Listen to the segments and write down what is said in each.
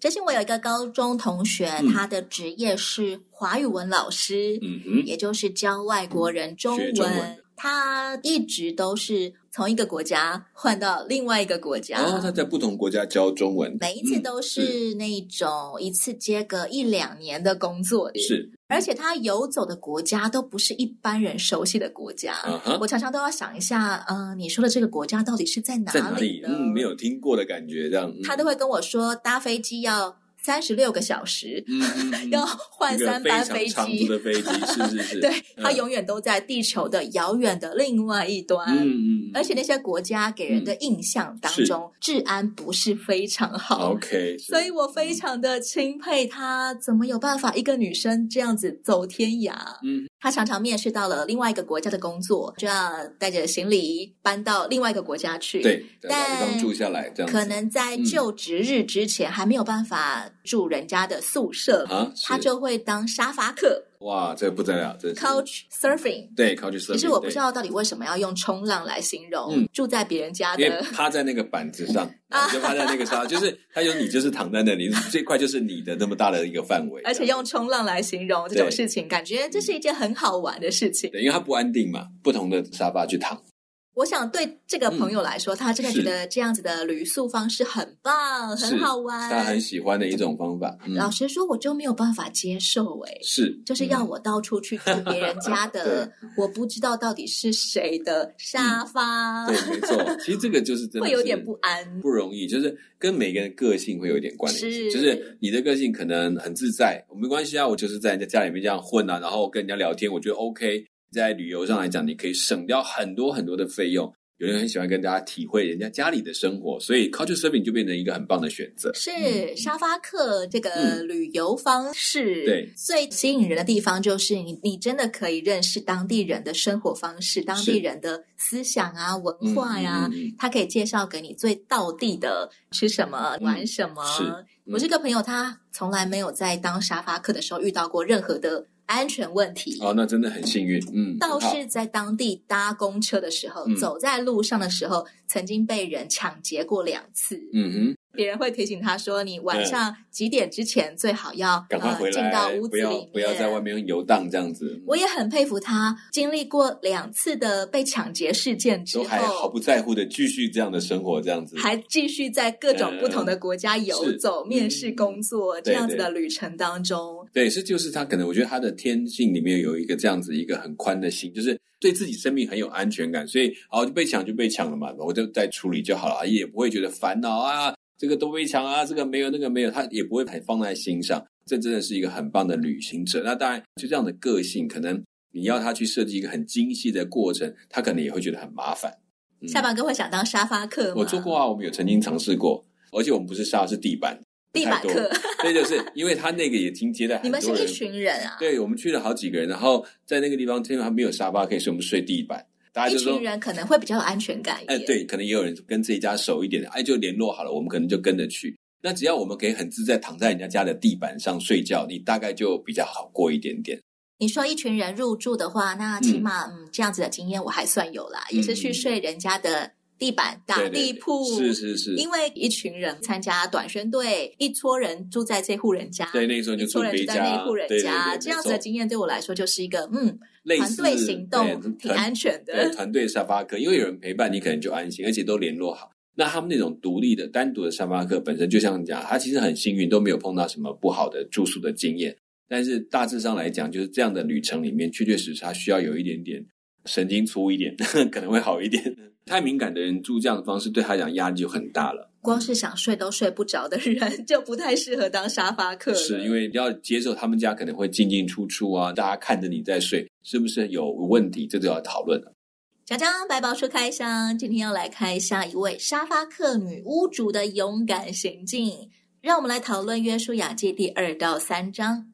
之前我有一个高中同学，嗯、他的职业是华语文老师，嗯哼，也就是教外国人中文。中文他一直都是从一个国家换到另外一个国家，然后、哦、他在不同国家教中文，每一次都是那种一次接个一两年的工作，是。而且他游走的国家都不是一般人熟悉的国家，uh huh. 我常常都要想一下，嗯、呃，你说的这个国家到底是在哪里？在哪里？嗯，没有听过的感觉，这样。他都会跟我说，搭飞机要。三十六个小时，嗯、要换三班飞机，长的飞机是是 是。对，他永远都在地球的遥远的另外一端。嗯嗯。而且那些国家给人的印象当中，治安不是非常好。OK。所以我非常的钦佩他，怎么有办法一个女生这样子走天涯？嗯。他常常面试到了另外一个国家的工作，就要带着行李搬到另外一个国家去。对，但刚住下来这样。可能在就职日之前还没有办法住人家的宿舍，啊、他就会当沙发客。哇，这个不得了，这是 Couch surfing。对，Couch surfing。其实我不知道到底为什么要用冲浪来形容、嗯、住在别人家的，趴在那个板子上，就趴在那个沙发，就是他有你，就是躺在那里，这块就是你的那么大的一个范围。而且用冲浪来形容这种事情，感觉这是一件很好玩的事情。对，因为它不安定嘛，不同的沙发去躺。我想对这个朋友来说，嗯、他真的觉得这样子的旅宿方式很棒，很好玩，他很喜欢的一种方法。嗯、老实说，我就没有办法接受、欸，哎，是，就是要我到处去住别人家 的，我不知道到底是谁的沙发。嗯、对，没错，其实这个就是真的会有点不安，不容易，就是跟每个人个性会有点关系。是，就是你的个性可能很自在，我没关系啊，我就是在人家家里面这样混啊，然后跟人家聊天，我觉得 OK。在旅游上来讲，你可以省掉很多很多的费用。有人很喜欢跟大家体会人家家里的生活，所以 Couchsurfing 就变成一个很棒的选择。是、嗯、沙发客这个旅游方式，嗯、对，最吸引人的地方就是你，你真的可以认识当地人的生活方式、当地人的思想啊、文化呀、啊。嗯嗯嗯、他可以介绍给你最道地的吃什么、玩什么。是，我这个朋友他从来没有在当沙发客的时候遇到过任何的。安全问题哦，那真的很幸运。嗯，倒是在当地搭公车的时候，嗯、走在路上的时候，曾经被人抢劫过两次。嗯哼。别人会提醒他说：“你晚上几点之前最好要赶快回来，进到屋子里，不要在外面游荡这样子。”我也很佩服他，经历过两次的被抢劫事件之后，都还毫不在乎的继续这样的生活，这样子还继续在各种不同的国家游走、面试工作这样子的旅程当中。对，是就是他可能我觉得他的天性里面有一个这样子一个很宽的心，就是对自己生命很有安全感，所以好就被抢就被抢了嘛，我就再处理就好了，也不会觉得烦恼啊。这个都被抢啊，这个没有，那个没有，他也不会很放在心上。这真的是一个很棒的旅行者。那当然，就这样的个性，可能你要他去设计一个很精细的过程，他可能也会觉得很麻烦。嗯、下巴哥会想当沙发客吗？我做过啊，我们有曾经尝试过，而且我们不是沙，是地板，地板客。对，就是因为他那个也挺接待 很多人。你们是一群人啊？对，我们去了好几个人，然后在那个地方，因为他没有沙发可以，所以我们睡地板。一群人可能会比较有安全感一点。哎，对，可能也有人跟这一家熟一点的，哎，就联络好了，我们可能就跟着去。那只要我们可以很自在躺在人家家的地板上睡觉，你大概就比较好过一点点。你说一群人入住的话，那起码嗯，嗯这样子的经验我还算有啦，嗯、也是去睡人家的地板打地铺，是是是。因为一群人参加短宣队，一撮人住在这户人家，对，那时候就住在那户人家，这样子的经验对我来说就是一个嗯，团队行动挺安全的，团队沙发客，因为有人陪伴你，可能就安心，而且都联络好。那他们那种独立的、单独的沙发客，本身就像讲，他其实很幸运，都没有碰到什么不好的住宿的经验。但是大致上来讲，就是这样的旅程里面，确确实实他需要有一点点神经粗一点，可能会好一点。太敏感的人住这样的方式，对他讲压力就很大了。光是想睡都睡不着的人，就不太适合当沙发客。是因为要接受他们家可能会进进出出啊，大家看着你在睡，是不是有问题？这就要讨论了。江江百宝书开箱，今天要来开箱一位沙发客女屋主的勇敢行径。让我们来讨论约书亚记第二到三章。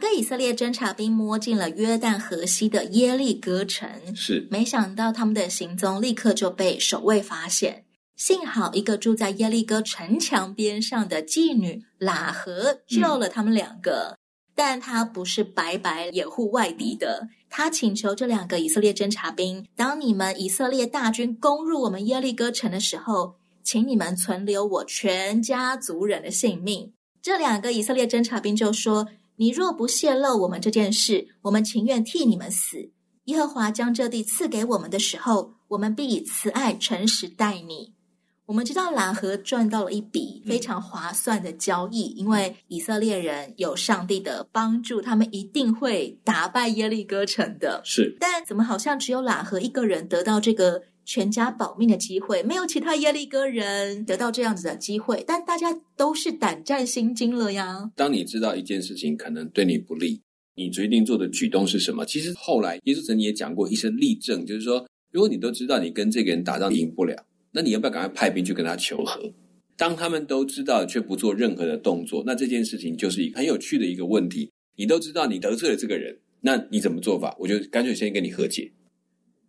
两个以色列侦察兵摸进了约旦河西的耶利哥城，是没想到他们的行踪立刻就被守卫发现。幸好一个住在耶利哥城墙边上的妓女喇合救了他们两个，嗯、但她不是白白掩护外敌的。她请求这两个以色列侦察兵：当你们以色列大军攻入我们耶利哥城的时候，请你们存留我全家族人的性命。这两个以色列侦察兵就说。你若不泄露我们这件事，我们情愿替你们死。耶和华将这地赐给我们的时候，我们必以慈爱诚实待你。我们知道喇合赚到了一笔非常划算的交易，嗯、因为以色列人有上帝的帮助，他们一定会打败耶利哥城的。是，但怎么好像只有喇合一个人得到这个？全家保命的机会，没有其他耶利哥人得到这样子的机会，但大家都是胆战心惊了呀。当你知道一件事情可能对你不利，你决定做的举动是什么？其实后来耶稣曾经也讲过一些例证，就是说，如果你都知道你跟这个人打仗赢不了，那你要不要赶快派兵去跟他求和？当他们都知道却不做任何的动作，那这件事情就是一个很有趣的一个问题。你都知道你得罪了这个人，那你怎么做法？我就干脆先跟你和解。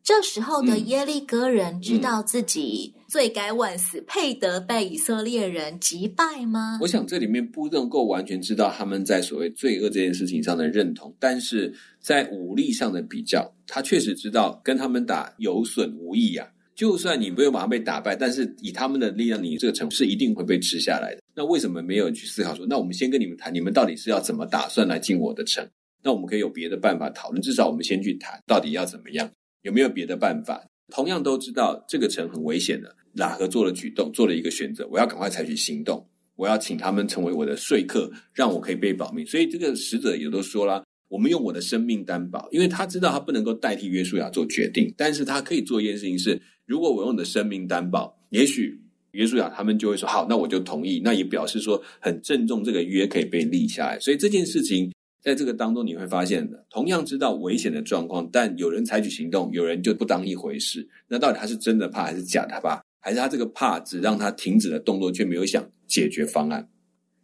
这时候的耶利哥人知道自己罪该万死，嗯、配得被以色列人击败吗？我想这里面不能够完全知道他们在所谓罪恶这件事情上的认同，但是在武力上的比较，他确实知道跟他们打有损无益呀、啊。就算你没有马上被打败，但是以他们的力量，你这个城是一定会被吃下来的。那为什么没有人去思考说，那我们先跟你们谈，你们到底是要怎么打算来进我的城？那我们可以有别的办法讨论，至少我们先去谈到底要怎么样。有没有别的办法？同样都知道这个城很危险的，喇合做了举动，做了一个选择，我要赶快采取行动，我要请他们成为我的说客，让我可以被保命。所以这个使者也都说了，我们用我的生命担保，因为他知道他不能够代替约书亚做决定，但是他可以做一件事情是，如果我用我的生命担保，也许约书亚他们就会说好，那我就同意，那也表示说很郑重这个约可以被立下来。所以这件事情。在这个当中，你会发现的，同样知道危险的状况，但有人采取行动，有人就不当一回事。那到底他是真的怕，还是假的怕？还是他这个怕只让他停止了动作，却没有想解决方案？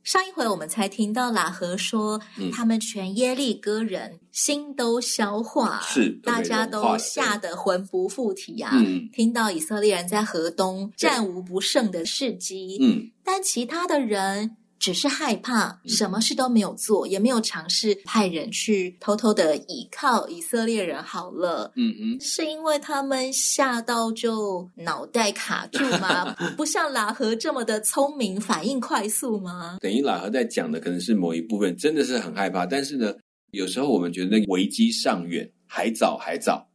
上一回我们才听到喇合说，嗯、他们全耶利哥人心都消化，是大家都吓得魂不附体啊！嗯、听到以色列人在河东战无不胜的事迹，嗯，但其他的人。只是害怕，什么事都没有做，也没有尝试派人去偷偷的倚靠以色列人。好了，嗯嗯，是因为他们吓到就脑袋卡住吗？不像喇合这么的聪明，反应快速吗？等于喇合在讲的可能是某一部分，真的是很害怕。但是呢，有时候我们觉得那个危机尚远，还早还早，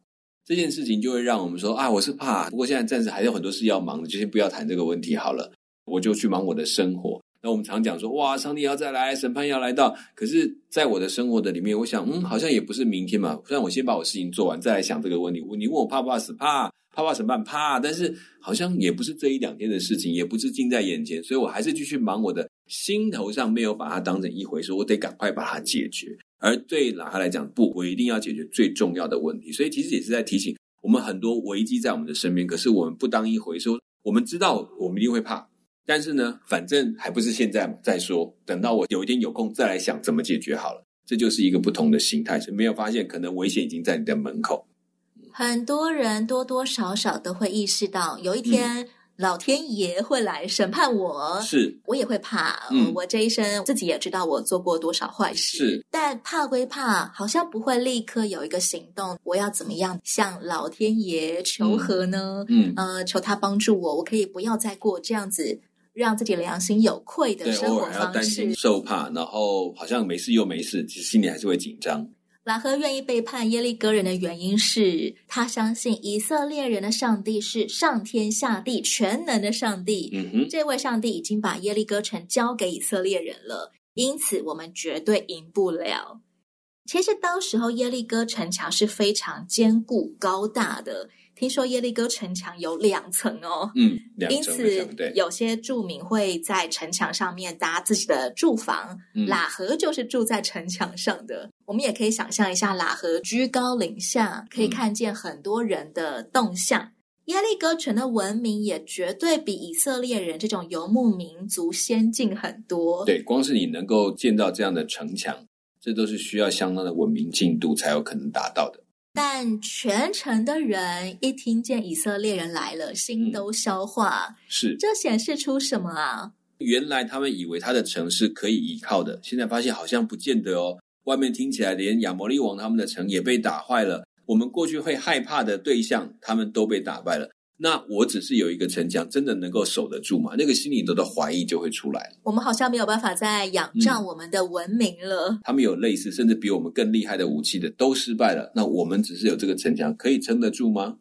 这件事情就会让我们说啊，我是怕。不过现在暂时还有很多事要忙的，就先不要谈这个问题好了，我就去忙我的生活。那我们常讲说，哇，上帝要再来，审判要来到。可是，在我的生活的里面，我想，嗯，好像也不是明天嘛。虽然我先把我事情做完，再来想这个问题。你问我怕不怕死？怕，怕怕审判？怕。但是，好像也不是这一两天的事情，也不是近在眼前，所以我还是继续忙我的。心头上没有把它当成一回事，我得赶快把它解决。而对喇哈来讲，不，我一定要解决最重要的问题。所以，其实也是在提醒我们，很多危机在我们的身边，可是我们不当一回事。我们知道，我们一定会怕。但是呢，反正还不是现在嘛，再说，等到我有一天有空再来想怎么解决好了。这就是一个不同的心态，是没有发现可能危险已经在你的门口。很多人多多少少都会意识到，有一天老天爷会来审判我，是、嗯、我也会怕。嗯，我这一生自己也知道我做过多少坏事，是，但怕归怕，好像不会立刻有一个行动。我要怎么样向老天爷求和呢？嗯，嗯呃，求他帮助我，我可以不要再过这样子。让自己良心有愧的生活方式，还要担心受怕，然后好像没事又没事，其实心里还是会紧张。喇合愿意背叛耶利哥人的原因是他相信以色列人的上帝是上天下地全能的上帝。嗯哼，这位上帝已经把耶利哥城交给以色列人了，因此我们绝对赢不了。其实当时候耶利哥城墙是非常坚固高大的。听说耶利哥城墙有两层哦，嗯，两层，因此对有些住民会在城墙上面搭自己的住房。嗯、喇合就是住在城墙上的。我们也可以想象一下，喇合居高临下，可以看见很多人的动向。嗯、耶利哥城的文明也绝对比以色列人这种游牧民族先进很多。对，光是你能够建造这样的城墙，这都是需要相当的文明进度才有可能达到的。但全城的人一听见以色列人来了，心都消化。嗯、是，这显示出什么啊？原来他们以为他的城是可以依靠的，现在发现好像不见得哦。外面听起来连亚摩利王他们的城也被打坏了，我们过去会害怕的对象，他们都被打败了。那我只是有一个城墙，真的能够守得住吗？那个心里头的怀疑就会出来。我们好像没有办法再仰仗我们的文明了。嗯，他们有类似甚至比我们更厉害的武器的，都失败了。那我们只是有这个城墙，可以撑得住吗？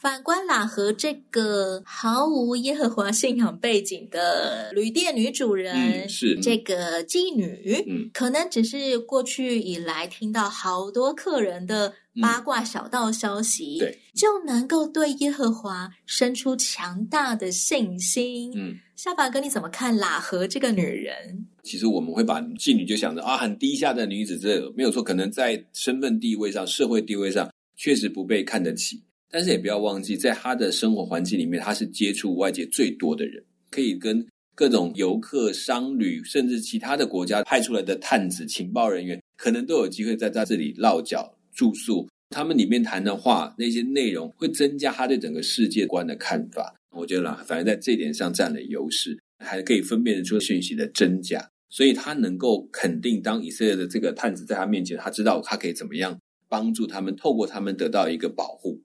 反观喇合这个毫无耶和华信仰背景的旅店女主人，嗯、是这个妓女，嗯，可能只是过去以来听到好多客人的八卦小道消息，嗯、对，就能够对耶和华生出强大的信心。嗯，下巴哥，你怎么看喇合这个女人？其实我们会把妓女就想着啊，很低下的女子，这没有错，可能在身份地位上、社会地位上确实不被看得起。但是也不要忘记，在他的生活环境里面，他是接触外界最多的人，可以跟各种游客、商旅，甚至其他的国家派出来的探子、情报人员，可能都有机会在在这里落脚住宿。他们里面谈的话，那些内容会增加他对整个世界观的看法。我觉得啦，反而在这点上占了优势，还可以分辨得出讯息的真假，所以他能够肯定，当以色列的这个探子在他面前，他知道他可以怎么样帮助他们，透过他们得到一个保护。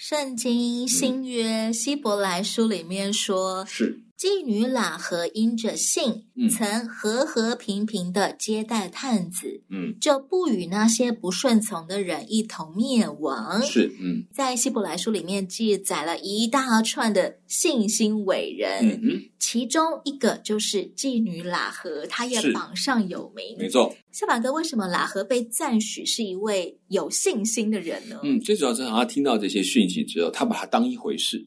圣经新约希伯来书里面说，是。妓女喇合因着信，嗯、曾和和平平的接待探子，嗯，就不与那些不顺从的人一同灭亡。是，嗯，在希伯来书里面记载了一大串的信心伟人，嗯哼，其中一个就是妓女喇合，她也榜上有名。没错，小马哥，为什么喇合被赞许是一位有信心的人呢？嗯，最主要是他听到这些讯息之后，他把它当一回事。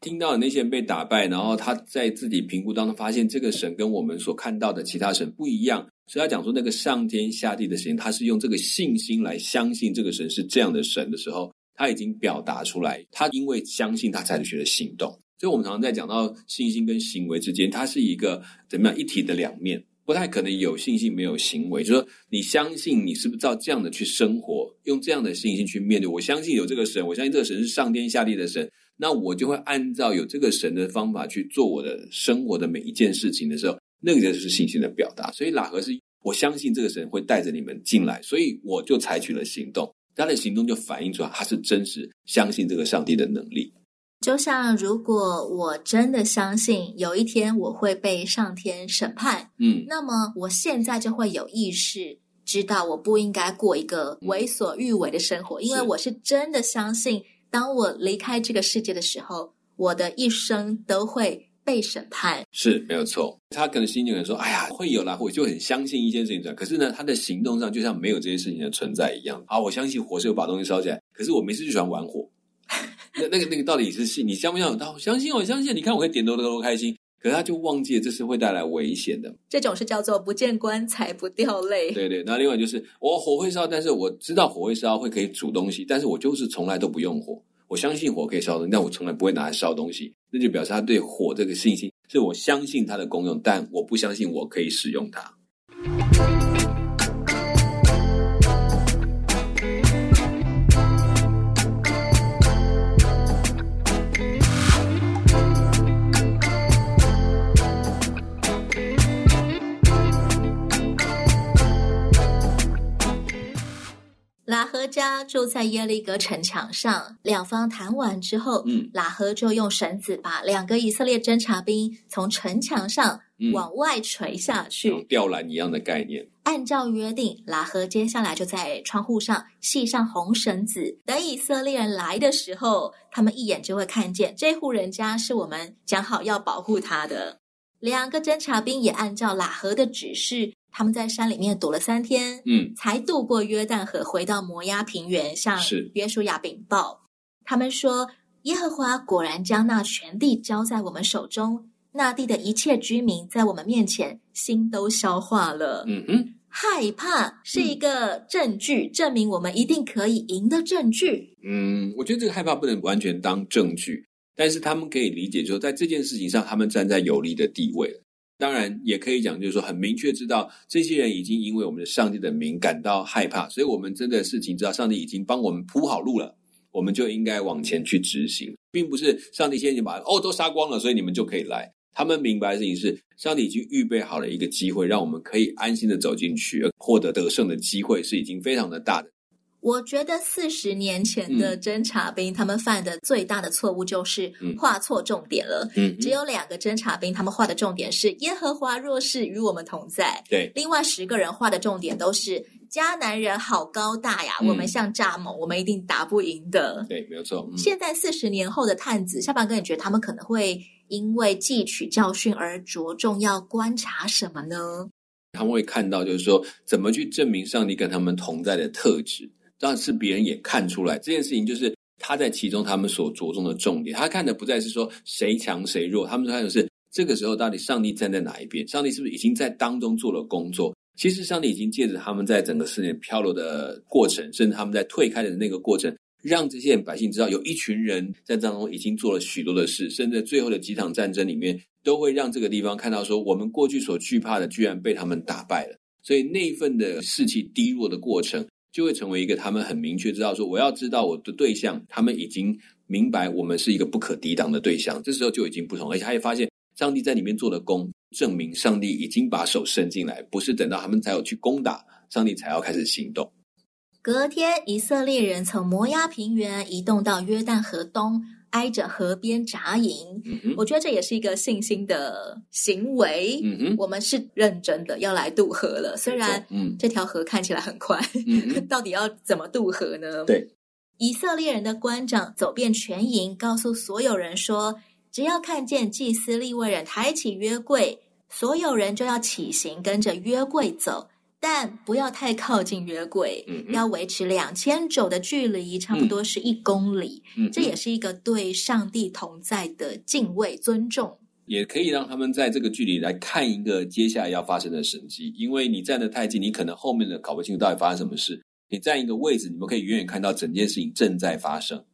听到那些人被打败，然后他在自己评估当中发现，这个神跟我们所看到的其他神不一样，所以他讲说那个上天下地的神，他是用这个信心来相信这个神是这样的神的时候，他已经表达出来，他因为相信他才学了行动。所以我们常常在讲到信心跟行为之间，它是一个怎么样一体的两面，不太可能有信心没有行为。就是说你相信你是不是照这样的去生活，用这样的信心去面对？我相信有这个神，我相信这个神是上天下地的神。那我就会按照有这个神的方法去做我的生活的每一件事情的时候，那个就是信心的表达。所以喇合是我相信这个神会带着你们进来，所以我就采取了行动。他的行动就反映出来他是真实相信这个上帝的能力。就像如果我真的相信有一天我会被上天审判，嗯，那么我现在就会有意识知道我不应该过一个为所欲为的生活，嗯，因为我是真的相信。当我离开这个世界的时候，我的一生都会被审判。是没有错。他可能心里可能说：“哎呀，会有啦，我就很相信一件事情。”可是呢，他的行动上就像没有这些事情的存在一样。啊，我相信火是有把东西烧起来，可是我没事就喜欢玩火。那那个那个到底是信？你相不相信？他相信，我相信。你看，我可以点多多多开心。可是他就忘记了，这是会带来危险的。这种是叫做不见棺材不掉泪。对对，那另外就是我火会烧，但是我知道火会烧会可以煮东西，但是我就是从来都不用火。我相信火可以烧东西，但我从来不会拿来烧东西。那就表示他对火这个信心，是我相信它的功用，但我不相信我可以使用它。喇合家住在耶利哥城墙上，两方谈完之后，嗯，拉合就用绳子把两个以色列侦察兵从城墙上往外垂下去，嗯、吊篮一样的概念。按照约定，拉合接下来就在窗户上系上红绳子，等以色列人来的时候，他们一眼就会看见这户人家是我们讲好要保护他的。两个侦察兵也按照喇合的指示。他们在山里面躲了三天，嗯，才渡过约旦河，回到摩押平原，向约书亚禀报。他们说：“耶和华果然将那全地交在我们手中，那地的一切居民在我们面前心都消化了。”嗯哼，害怕是一个证据，嗯、证明我们一定可以赢的证据。嗯，我觉得这个害怕不能完全当证据，但是他们可以理解，说在这件事情上，他们站在有利的地位了。当然，也可以讲，就是说很明确知道，这些人已经因为我们的上帝的名感到害怕，所以我们真的事情知道上帝已经帮我们铺好路了，我们就应该往前去执行，并不是上帝先已经把哦都杀光了，所以你们就可以来。他们明白的事情是，上帝已经预备好了一个机会，让我们可以安心的走进去，获得得胜的机会是已经非常的大的。我觉得四十年前的侦察兵，嗯、他们犯的最大的错误就是画错重点了。嗯，只有两个侦察兵，他们画的重点是耶和华若是与我们同在。对，另外十个人画的重点都是迦南人好高大呀，嗯、我们像蚱蜢，我们一定打不赢的。对，没有错。嗯、现在四十年后的探子，下半哥，你觉得他们可能会因为汲取教训而着重要观察什么呢？他们会看到，就是说怎么去证明上帝跟他们同在的特质。当然是别人也看出来这件事情，就是他在其中他们所着重的重点。他看的不再是说谁强谁弱，他们看的是这个时候到底上帝站在哪一边？上帝是不是已经在当中做了工作？其实上帝已经借着他们在整个世界漂流的过程，甚至他们在退开的那个过程，让这些百姓知道，有一群人在当中已经做了许多的事，甚至最后的几场战争里面，都会让这个地方看到说，我们过去所惧怕的，居然被他们打败了。所以那一份的士气低落的过程。就会成为一个他们很明确知道说，我要知道我的对象，他们已经明白我们是一个不可抵挡的对象。这时候就已经不同，而且他也发现上帝在里面做的工，证明上帝已经把手伸进来，不是等到他们才有去攻打，上帝才要开始行动。隔天，以色列人从摩押平原移动到约旦河东。挨着河边扎营，嗯、我觉得这也是一个信心的行为。嗯哼，我们是认真的要来渡河了，虽然嗯，这条河看起来很宽，嗯、到底要怎么渡河呢？对，以色列人的官长走遍全营，告诉所有人说：只要看见祭司利未人抬起约柜，所有人就要起行，跟着约柜走。但不要太靠近约柜，嗯、要维持两千肘的距离，差不多是一公里。嗯、这也是一个对上帝同在的敬畏、尊重，也可以让他们在这个距离来看一个接下来要发生的神迹。因为你站得太近，你可能后面的搞不清楚到底发生什么事。你站一个位置，你们可以远远看到整件事情正在发生。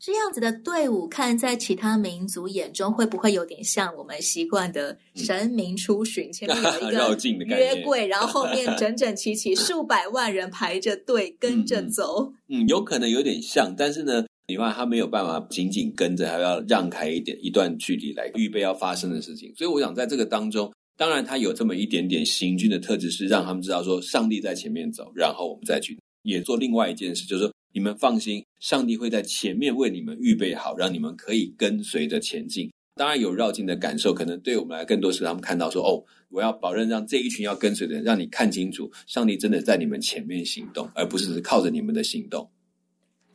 这样子的队伍，看在其他民族眼中，会不会有点像我们习惯的神明出巡？嗯、前面有一个 约柜，然后后面整整齐齐 数百万人排着队跟着走嗯。嗯，有可能有点像，但是呢，你看他没有办法紧紧跟着，还要让开一点一段距离来预备要发生的事情。所以我想在这个当中，当然他有这么一点点行军的特质，是让他们知道说上帝在前面走，然后我们再去也做另外一件事，就是说。你们放心，上帝会在前面为你们预备好，让你们可以跟随着前进。当然有绕境的感受，可能对我们来更多是他们看到说：“哦，我要保证让这一群要跟随的人，让你看清楚，上帝真的在你们前面行动，而不是只是靠着你们的行动。”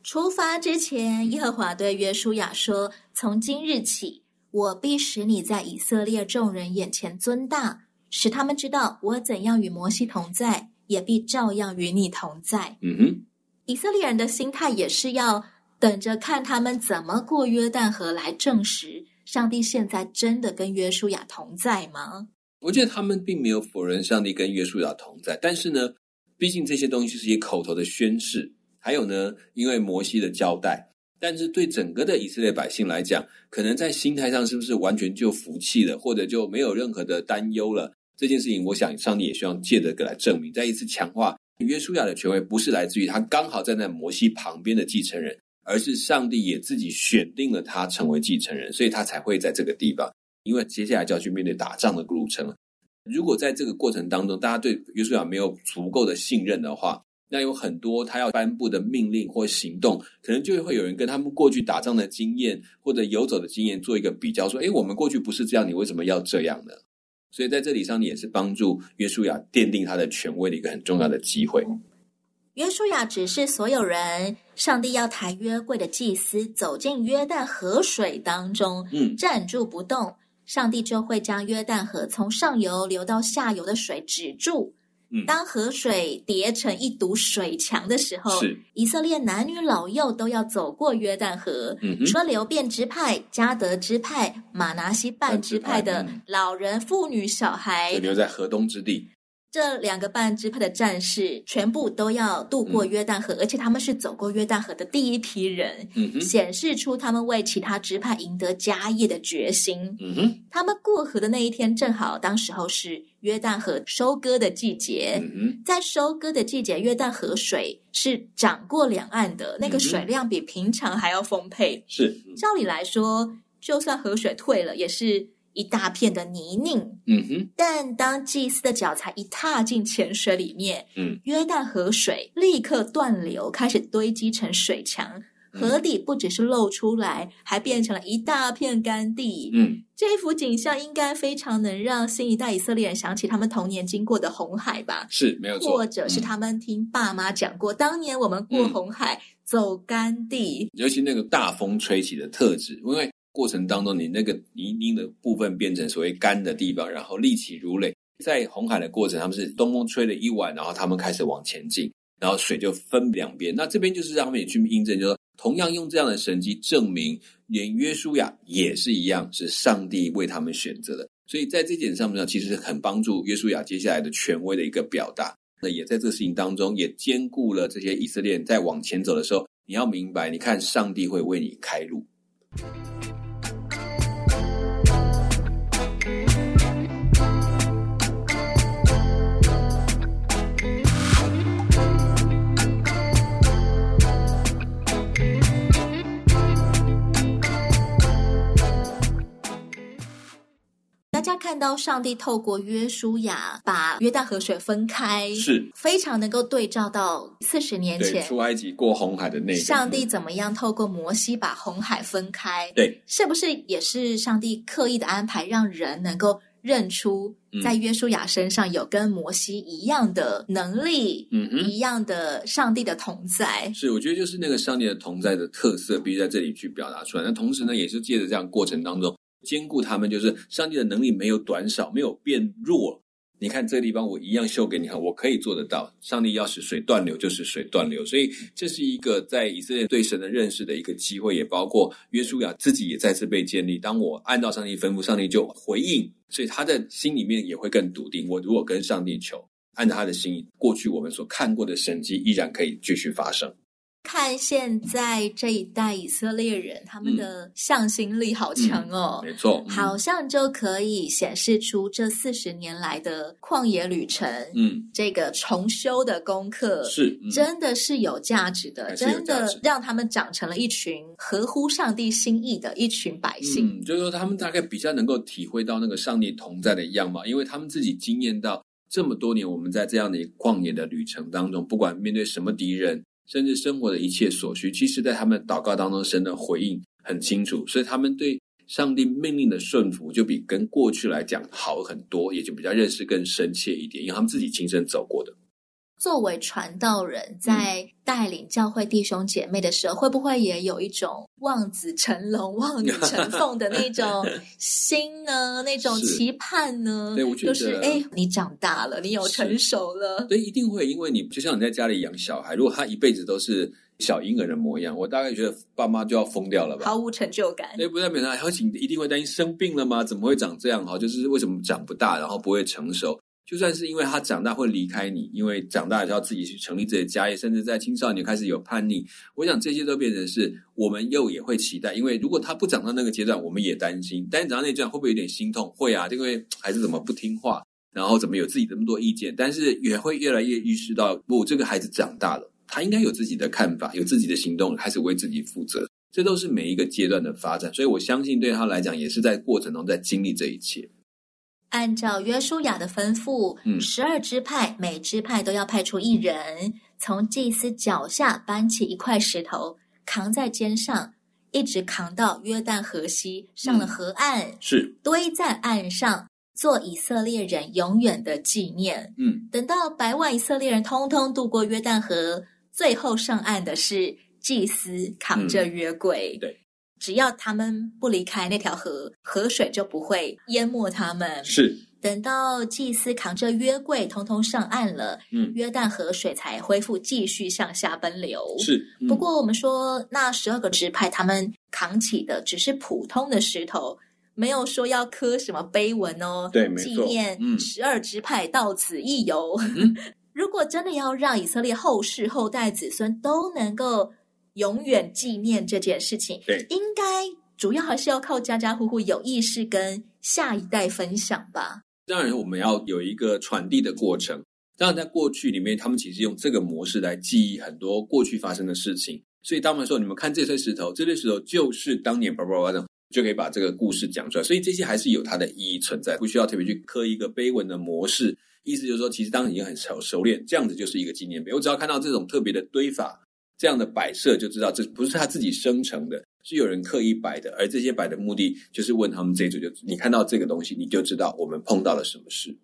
出发之前，耶和华对约书亚说：“从今日起，我必使你在以色列众人眼前尊大，使他们知道我怎样与摩西同在，也必照样与你同在。”嗯哼。以色列人的心态也是要等着看他们怎么过约旦河来证实上帝现在真的跟约书亚同在吗？我觉得他们并没有否认上帝跟约书亚同在，但是呢，毕竟这些东西是一口头的宣誓，还有呢，因为摩西的交代，但是对整个的以色列百姓来讲，可能在心态上是不是完全就服气了，或者就没有任何的担忧了？这件事情，我想上帝也希望借这个来证明，再一次强化。约书亚的权威不是来自于他刚好站在摩西旁边的继承人，而是上帝也自己选定了他成为继承人，所以他才会在这个地方。因为接下来就要去面对打仗的路程了。如果在这个过程当中，大家对约书亚没有足够的信任的话，那有很多他要颁布的命令或行动，可能就会有人跟他们过去打仗的经验或者游走的经验做一个比较，说：“诶，我们过去不是这样，你为什么要这样呢？”所以在这里上，你也是帮助约书亚奠定他的权威的一个很重要的机会。约书亚指示所有人，上帝要抬约柜的祭司走进约旦河水当中，嗯，站住不动，上帝就会将约旦河从上游流到下游的水止住。嗯，当河水叠成一堵水墙的时候，是以色列男女老幼都要走过约旦河。嗯哼，除了流变支派、加德支派、马拿西半支派的老人、妇女、小孩，留在河东之地。这两个半支派的战士全部都要渡过约旦河，嗯、而且他们是走过约旦河的第一批人，显示出他们为其他支派赢得家业的决心。他们过河的那一天正好，当时候是约旦河收割的季节。嗯，在收割的季节，约旦河水是涨过两岸的，那个水量比平常还要丰沛。是，照理来说，就算河水退了，也是。一大片的泥泞，嗯哼。但当祭司的脚才一踏进浅水里面，嗯，约旦河水立刻断流，开始堆积成水墙，河底不只是露出来，还变成了一大片干地。嗯，这幅景象应该非常能让新一代以色列人想起他们童年经过的红海吧？是，没有错。或者是他们听爸妈讲过，嗯、当年我们过红海、嗯、走干地，尤其那个大风吹起的特质，因为。过程当中，你那个泥泞的部分变成所谓干的地方，然后立起如垒。在红海的过程，他们是东风吹了一晚，然后他们开始往前进，然后水就分两边。那这边就是让他们也去印证，就说同样用这样的神迹证明，连约书亚也是一样，是上帝为他们选择的。所以在这点上面，其实很帮助约书亚接下来的权威的一个表达。那也在这个事情当中，也兼顾了这些以色列在往前走的时候，你要明白，你看上帝会为你开路。家看到上帝透过约书亚把约旦河水分开，是非常能够对照到四十年前出埃及过红海的那个上帝怎么样透过摩西把红海分开？对，是不是也是上帝刻意的安排，让人能够认出在约书亚身上有跟摩西一样的能力，嗯哼，一样的上帝的同在？是，我觉得就是那个上帝的同在的特色，必须在这里去表达出来。那同时呢，也是借着这样过程当中。兼顾他们，就是上帝的能力没有短少，没有变弱。你看这个地方，我一样秀给你看，我可以做得到。上帝要使水断流，就使水断流。所以这是一个在以色列对神的认识的一个机会，也包括约书亚自己也再次被建立。当我按照上帝吩咐，上帝就回应，所以他的心里面也会更笃定。我如果跟上帝求，按照他的心意，过去我们所看过的神迹依然可以继续发生。看现在这一代以色列人，他们的向心力好强哦，嗯嗯、没错，好像就可以显示出这四十年来的旷野旅程，嗯，这个重修的功课是、嗯、真的是有价值的，值真的让他们长成了一群合乎上帝心意的一群百姓。嗯，就是说他们大概比较能够体会到那个上帝同在的样貌，因为他们自己经验到这么多年，我们在这样的一个旷野的旅程当中，不管面对什么敌人。甚至生活的一切所需，其实，在他们祷告当中，神的回应很清楚，所以他们对上帝命令的顺服，就比跟过去来讲好很多，也就比较认识更深切一点，因为他们自己亲身走过的。作为传道人，在带领教会弟兄姐妹的时候，嗯、会不会也有一种望子成龙、望女成凤的那种 心呢？那种期盼呢？对，我觉得就是哎，你长大了，你有成熟了，对，一定会，因为你就像你在家里养小孩，如果他一辈子都是小婴儿的模样，我大概觉得爸妈就要疯掉了吧，毫无成就感。对，不代表他而且一定会担心生病了吗？怎么会长这样？哈，就是为什么长不大，然后不会成熟？就算是因为他长大会离开你，因为长大就要自己去成立自己的家业，甚至在青少年开始有叛逆，我想这些都变成是我们又也会期待。因为如果他不长到那个阶段，我们也担心；但长到那阶段，会不会有点心痛？会啊，因为孩子怎么不听话，然后怎么有自己这么多意见？但是也会越来越意识到，不，这个孩子长大了，他应该有自己的看法，有自己的行动，开始为自己负责。这都是每一个阶段的发展，所以我相信对他来讲，也是在过程中在经历这一切。按照约书亚的吩咐，十二支派每支派都要派出一人，从祭司脚下搬起一块石头，扛在肩上，一直扛到约旦河西，上了河岸，嗯、是堆在岸上，做以色列人永远的纪念。嗯，等到百万以色列人通通渡过约旦河，最后上岸的是祭司扛着约柜。嗯、对。只要他们不离开那条河，河水就不会淹没他们。是。等到祭司扛着约柜通通上岸了，嗯，约旦河水才恢复继续向下奔流。是。嗯、不过我们说，那十二个支派他们扛起的只是普通的石头。没有说要刻什么碑文哦，对，没错，纪念十二支派到此一游。嗯、如果真的要让以色列后世后代子孙都能够永远纪念这件事情，对，应该主要还是要靠家家户户有意识跟下一代分享吧。当然，我们要有一个传递的过程。当然，在过去里面，他们其实用这个模式来记忆很多过去发生的事情。所以，当我们说，你们看这堆石头，这堆石头就是当年叭叭叭的。就可以把这个故事讲出来，所以这些还是有它的意义存在，不需要特别去刻一个碑文的模式。意思就是说，其实当时已经很熟熟练，这样子就是一个纪念碑。我只要看到这种特别的堆法，这样的摆设，就知道这不是他自己生成的，是有人刻意摆的。而这些摆的目的，就是问他们这一组，就你看到这个东西，你就知道我们碰到了什么事。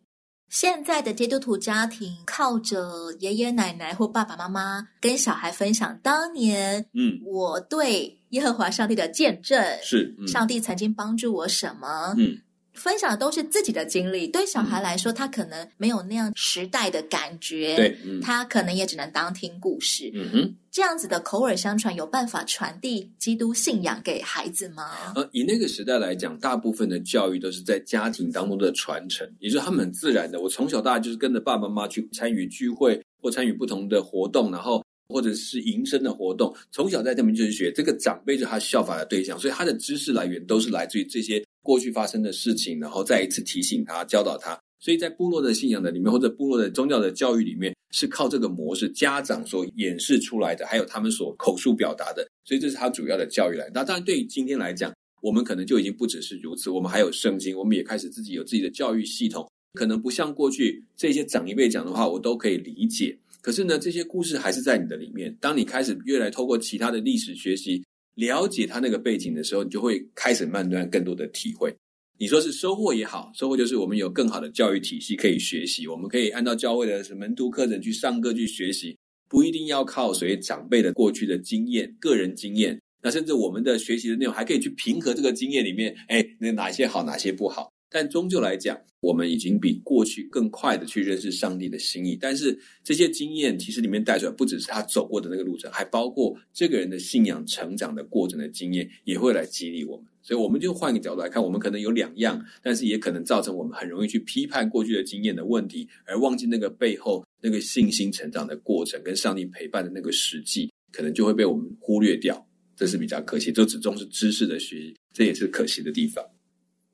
现在的基督徒家庭靠着爷爷奶奶或爸爸妈妈跟小孩分享当年，嗯，我对耶和华上帝的见证是，嗯、上帝曾经帮助我什么，嗯。分享的都是自己的经历，对小孩来说，他可能没有那样时代的感觉，对，嗯、他可能也只能当听故事。嗯哼，这样子的口耳相传，有办法传递基督信仰给孩子吗？呃，以那个时代来讲，大部分的教育都是在家庭当中的传承，也就是他们很自然的。我从小到大就是跟着爸爸妈妈去参与聚会，或参与不同的活动，然后或者是营生的活动，从小在这边就是学这个长辈，就是他效法的对象，所以他的知识来源都是来自于这些。过去发生的事情，然后再一次提醒他、教导他。所以在部落的信仰的里面，或者部落的宗教的教育里面，是靠这个模式，家长所演示出来的，还有他们所口述表达的。所以这是他主要的教育来。那当然，对于今天来讲，我们可能就已经不只是如此。我们还有圣经，我们也开始自己有自己的教育系统。可能不像过去这些长一辈讲的话，我都可以理解。可是呢，这些故事还是在你的里面。当你开始越来透过其他的历史学习。了解他那个背景的时候，你就会开始慢慢更多的体会。你说是收获也好，收获就是我们有更好的教育体系可以学习，我们可以按照教会的门徒课程去上课去学习，不一定要靠谁长辈的过去的经验、个人经验。那甚至我们的学习的内容还可以去平和这个经验里面，哎，那哪些好，哪些不好。但终究来讲，我们已经比过去更快的去认识上帝的心意。但是这些经验其实里面带出来，不只是他走过的那个路程，还包括这个人的信仰成长的过程的经验，也会来激励我们。所以我们就换个角度来看，我们可能有两样，但是也可能造成我们很容易去批判过去的经验的问题，而忘记那个背后那个信心成长的过程跟上帝陪伴的那个实际，可能就会被我们忽略掉。这是比较可惜，就只重视知识的学习，这也是可惜的地方。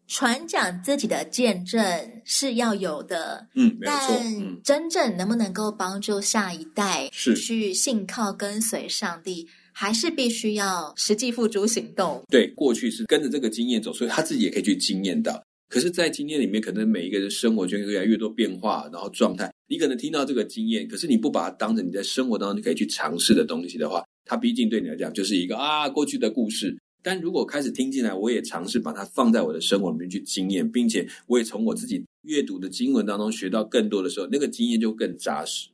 传讲自己的见证是要有的，嗯，没错，但真正能不能够帮助下一代是去信靠跟随上帝，还是必须要实际付诸行动。对，过去是跟着这个经验走，所以他自己也可以去经验到。可是，在经验里面，可能每一个人生活就越来越多变化，然后状态，你可能听到这个经验，可是你不把它当成你在生活当中你可以去尝试的东西的话，它毕竟对你来讲就是一个啊过去的故事。但如果开始听进来，我也尝试把它放在我的生活里面去经验，并且我也从我自己阅读的经文当中学到更多的时候，那个经验就更扎实。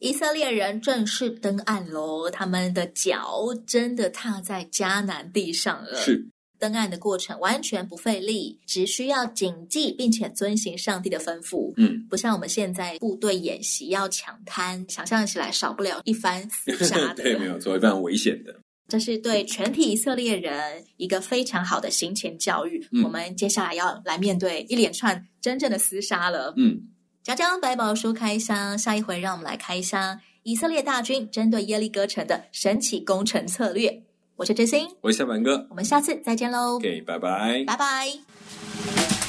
以色列人正式登岸喽，他们的脚真的踏在迦南地上了。是登岸的过程完全不费力，只需要谨记并且遵行上帝的吩咐。嗯，不像我们现在部队演习要抢滩，想象起来少不了一番厮杀的。对，没有错，非常危险的。这是对全体以色列人一个非常好的行前教育。嗯、我们接下来要来面对一连串真正的厮杀了。嗯，讲讲百宝书开箱，下一回让我们来开箱以色列大军针对耶利哥城的神奇攻城策略。我是真心，我是小满哥，我们下次再见喽。OK，拜拜，拜拜。